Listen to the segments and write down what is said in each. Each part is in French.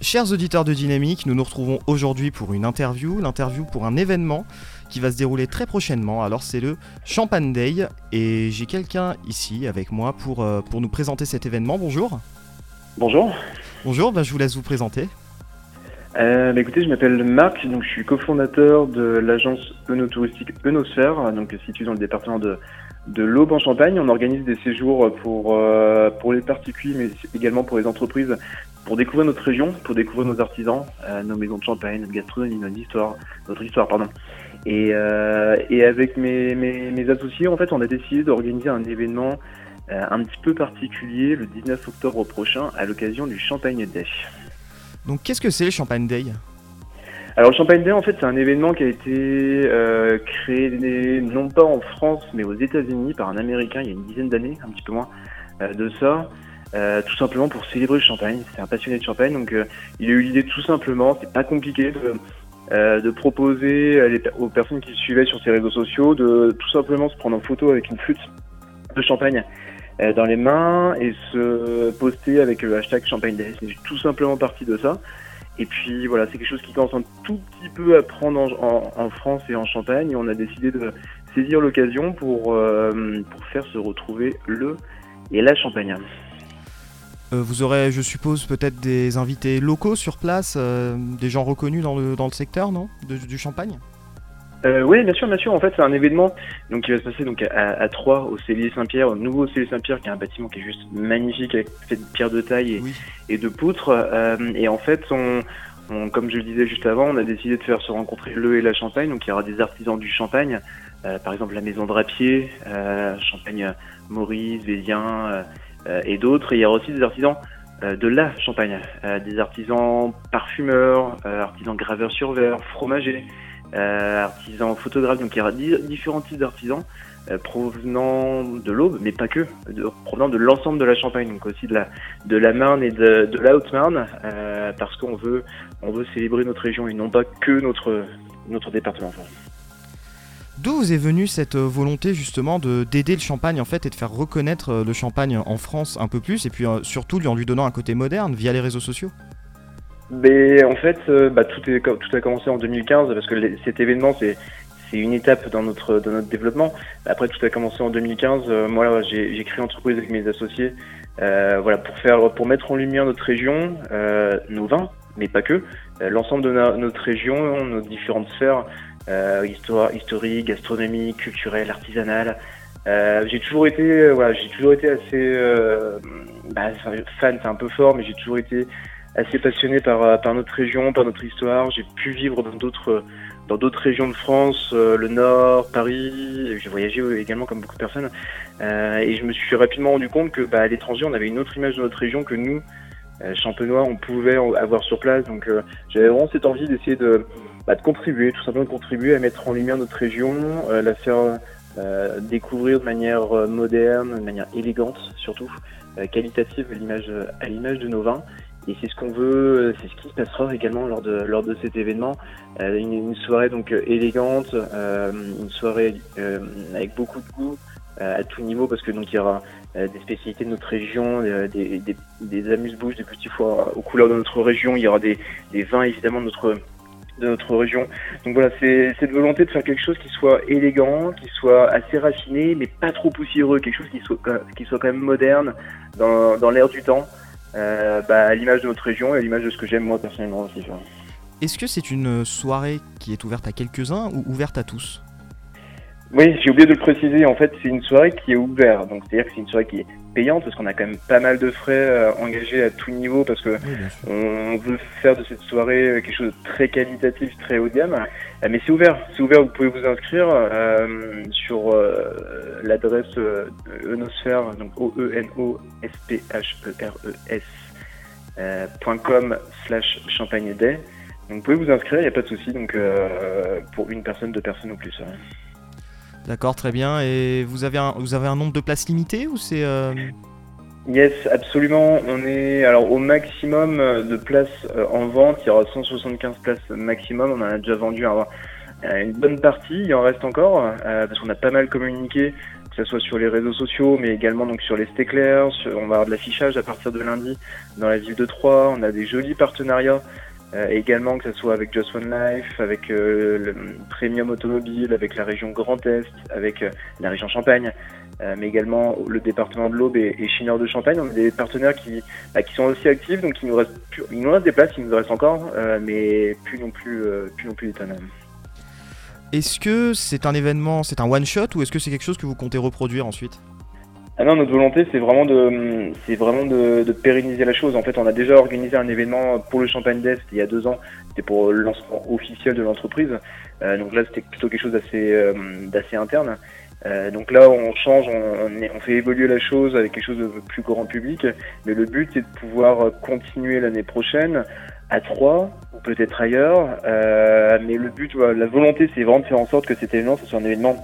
Chers auditeurs de Dynamique, nous nous retrouvons aujourd'hui pour une interview, l'interview pour un événement qui va se dérouler très prochainement. Alors c'est le Champagne Day et j'ai quelqu'un ici avec moi pour, euh, pour nous présenter cet événement. Bonjour. Bonjour. Bonjour, ben, je vous laisse vous présenter. Euh, bah, écoutez, je m'appelle Marc, donc je suis cofondateur de l'agence œnotouristique Eunosphère, donc située dans le département de, de l'Aube en Champagne. On organise des séjours pour, euh, pour les particuliers, mais également pour les entreprises, pour découvrir notre région, pour découvrir nos artisans, euh, nos maisons de champagne, notre gastronomie, notre histoire, notre histoire, pardon. Et, euh, et avec mes, associés, on a décidé d'organiser un événement un petit peu particulier le 19 octobre prochain à l'occasion du Champagne Day. Donc, qu'est-ce que c'est le Champagne Day? Alors le Champagne Day, en fait, c'est un événement qui a été euh, créé non pas en France, mais aux États-Unis par un Américain il y a une dizaine d'années, un petit peu moins euh, de ça. Euh, tout simplement pour célébrer le champagne. C'est un passionné de champagne, donc euh, il a eu l'idée tout simplement, c'est pas compliqué, de, euh, de proposer aux personnes qui le suivaient sur ses réseaux sociaux de tout simplement se prendre en photo avec une flûte de champagne dans les mains et se poster avec le hashtag Champagne Day. C'est tout simplement parti de ça. Et puis voilà, c'est quelque chose qui commence un tout petit peu à prendre en, France et en Champagne. Et on a décidé de saisir l'occasion pour, euh, pour faire se retrouver le et la Champagne. Euh, vous aurez, je suppose, peut-être des invités locaux sur place, euh, des gens reconnus dans le, dans le secteur, non? Du Champagne? Euh, oui, bien sûr, bien sûr. En fait, c'est un événement donc qui va se passer donc à, à Troyes, au Cellier Saint-Pierre, au nouveau Cellier Saint-Pierre, qui est un bâtiment qui est juste magnifique, avec fait de pierre de taille et, Oui. et de poutres. Euh, et en fait, on, on- comme je le disais juste avant, on a décidé de faire se rencontrer le et la Champagne. Donc, il y aura des artisans du Champagne, euh, par exemple la Maison Drapier, euh, Champagne Maurice, Vézien euh, euh, et d'autres. Et il y aura aussi des artisans euh, de la Champagne, euh, des artisans parfumeurs, euh, artisans graveurs sur verre, fromagers euh, artisans photographes, donc il y aura di- différents types d'artisans euh, provenant de l'Aube, mais pas que, provenant de l'ensemble de la Champagne, donc aussi de la, de la Marne et de, de la Haute-Marne, euh, parce qu'on veut, on veut célébrer notre région et non pas que notre, notre département. D'où vous est venue cette volonté justement de d'aider le champagne en fait et de faire reconnaître le champagne en France un peu plus et puis surtout lui en lui donnant un côté moderne via les réseaux sociaux? Mais en fait, euh, bah, tout, est, tout a commencé en 2015 parce que les- cet événement, c'est c'est une étape dans notre dans notre développement. Après, tout a commencé en 2015. Euh, moi, j'ai créé une entreprise avec mes associés, euh, voilà, pour faire pour mettre en lumière notre région, euh, nos vins, mais pas que, euh, l'ensemble de notre région, nos différentes sphères, euh, histoire, historique, gastronomie, culturelle, artisanale. J'ai toujours été, voilà, j'ai toujours été assez bah, fan, c'est un peu fort, mais j'ai toujours été assez passionné par, euh, par notre région, par notre histoire. J'ai pu vivre dans d'autres dans d'autres régions de France, euh, le Nord, Paris. J'ai voyagé également comme beaucoup de personnes. Euh, et je me suis rapidement rendu compte que bah, à l'étranger, on avait une autre image de notre région que nous, euh, champenois, on pouvait avoir sur place. Donc euh, j'avais vraiment cette envie d'essayer de, bah, de contribuer, tout simplement de contribuer à mettre en lumière notre région, euh, la faire euh, découvrir de manière euh, moderne, de manière élégante surtout, euh, qualitative l'image à l'image de nos vins. Et c'est ce qu'on veut, c'est ce qui se passera également lors de lors de cet événement. Euh, une, une soirée donc euh, élégante, euh, une soirée euh, avec beaucoup de goût euh, à tout niveau parce que donc il y aura euh, des spécialités de notre région, euh, des, des, des amuse-bouches, des petits foires aux couleurs de notre région. Il y aura des, des vins évidemment de notre de notre région. Donc voilà, c'est cette volonté de faire quelque chose qui soit élégant, qui soit assez raffiné, mais pas trop poussiéreux, quelque chose qui soit qui soit quand même moderne dans, dans l'air du temps, euh, bah, à l'image de notre région et à l'image de ce que j'aime moi personnellement aussi. Est-ce que c'est une soirée qui est ouverte à quelques-uns ou ouverte à tous? Oui, j'ai oublié de le préciser. En fait, c'est une soirée qui est ouverte. Donc, c'est-à-dire que c'est une soirée qui est payante parce qu'on a quand même pas mal de frais euh, engagés à tout niveau parce que Oui, on veut faire de cette soirée euh, quelque chose de très qualitatif, très haut de gamme. Euh, Mais c'est ouvert. C'est ouvert. Vous pouvez vous inscrire euh, sur euh, l'adresse euh, Eunosphère, donc O E N O S P H E R E S point .com slash champagne day. Donc, vous pouvez vous inscrire. Il n'y a pas de souci. Donc, euh, pour une personne, deux personnes ou plus. ouais. D'accord, très bien. Et vous avez un, vous avez un nombre de places limité ou c'est euh, Yes, absolument. On est alors au maximum de places euh, en vente. Il y aura 175 places maximum. On en a déjà vendu euh, une bonne partie. Il en reste encore euh, parce qu'on a pas mal communiqué, que ce soit sur les réseaux sociaux, mais également donc sur les stéclairs. On va avoir de l'affichage à partir de lundi dans la ville de Troyes. On a des jolis partenariats euh, également que ce soit avec Just One Life, avec euh, Premium Automobile, avec la région Grand Est, avec euh, la région Champagne, mais également le département de l'Aube et, Chineur de Champagne. On a des partenaires qui, bah, qui sont aussi actifs, donc il nous reste, il nous reste des places, il nous reste encore, mais plus non plus, plus non plus. Est-ce que c'est un événement, c'est un one shot ou est-ce que c'est quelque chose que vous comptez reproduire ensuite? Ah non, notre volonté, c'est vraiment de, c'est vraiment de, de, pérenniser la chose. En fait, on a déjà organisé un événement pour le Champagne d'Est il y a deux ans. C'était pour le lancement officiel de l'entreprise. Euh, donc là, c'était plutôt quelque chose d'assez, euh, d'assez interne. Euh, donc là, on change, on, on, fait évoluer la chose avec quelque chose de plus grand public. Mais le but, c'est de pouvoir continuer l'année prochaine à Troyes ou peut-être ailleurs. Euh, mais le but, la volonté, c'est vraiment de faire en sorte que cet événement, ce soit un événement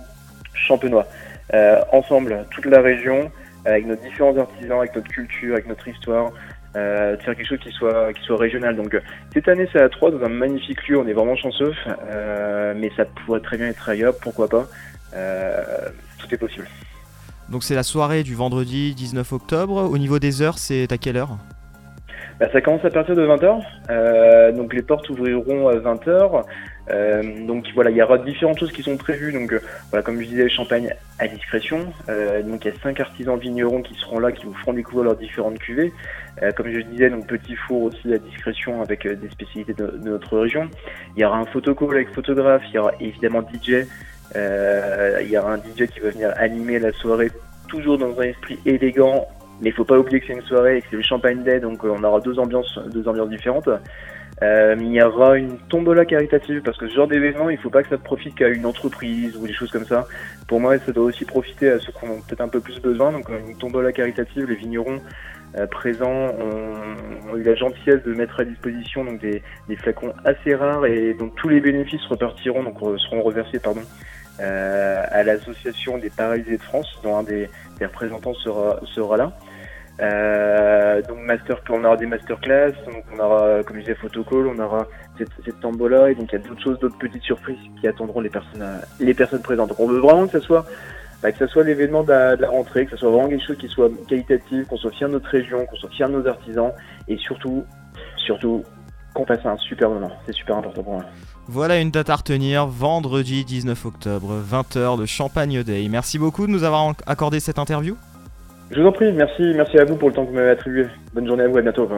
champenois. Euh, ensemble, toute la région, avec nos différents artisans, avec notre culture, avec notre histoire, euh, de faire quelque chose qui soit qui régional. Donc cette année c'est à 3 dans un magnifique lieu, on est vraiment chanceux, euh, mais ça pourrait très bien être ailleurs, pourquoi pas. Euh, tout est possible. Donc c'est la soirée du vendredi 19 octobre. Au niveau des heures, c'est à quelle heure? Bah, Ça commence à partir de 20h. Euh, donc les portes ouvriront à 20h. Euh, donc voilà, il y aura différentes choses qui sont prévues. Donc euh, voilà, comme je disais, champagne à discrétion. Donc il y a cinq artisans vignerons qui seront là, qui vous feront découvrir leurs différentes cuvées. Comme je disais, donc petit four aussi à discrétion avec des spécialités de, notre région. Il y aura un photocall avec photographe. Il y aura évidemment DJ. il y aura un DJ qui va venir animer la soirée, toujours dans un esprit élégant. Mais il faut pas oublier que c'est une soirée et que c'est le Champagne Day, donc on aura deux ambiances, deux ambiances différentes. Euh, il y aura une tombola caritative parce que ce genre d'événement, il faut pas que ça profite qu'à une entreprise ou des choses comme ça. Pour moi, ça doit aussi profiter à ceux qui ont peut-être un peu plus besoin. Donc euh, une tombola caritative, les vignerons euh, présents ont, eu la gentillesse de mettre à disposition donc des, flacons assez rares et dont tous les bénéfices repartiront, donc seront reversés pardon, à l'association des paralysés de France, dont un des, des représentants sera, sera là. Euh, donc master, on aura des masterclass, donc on aura, comme je disais, photocall, on aura cette, cette tambola et donc il y a d'autres choses, d'autres petites surprises qui attendront les personnes, personnes présentes. Donc on veut vraiment que ça soit, bah, que ça soit l'événement de, la rentrée, que ça soit vraiment quelque chose qui soit qualitatif, qu'on soit fier de notre région, qu'on soit fier de nos artisans et surtout, surtout qu'on passe un super moment. C'est super important pour moi. Voilà une date à retenir, vendredi 19 octobre, 20h, le Champagne Day. Merci beaucoup de nous avoir accordé cette interview. Je vous en prie, merci, merci à vous pour le temps que vous m'avez attribué. Bonne journée à vous, à bientôt.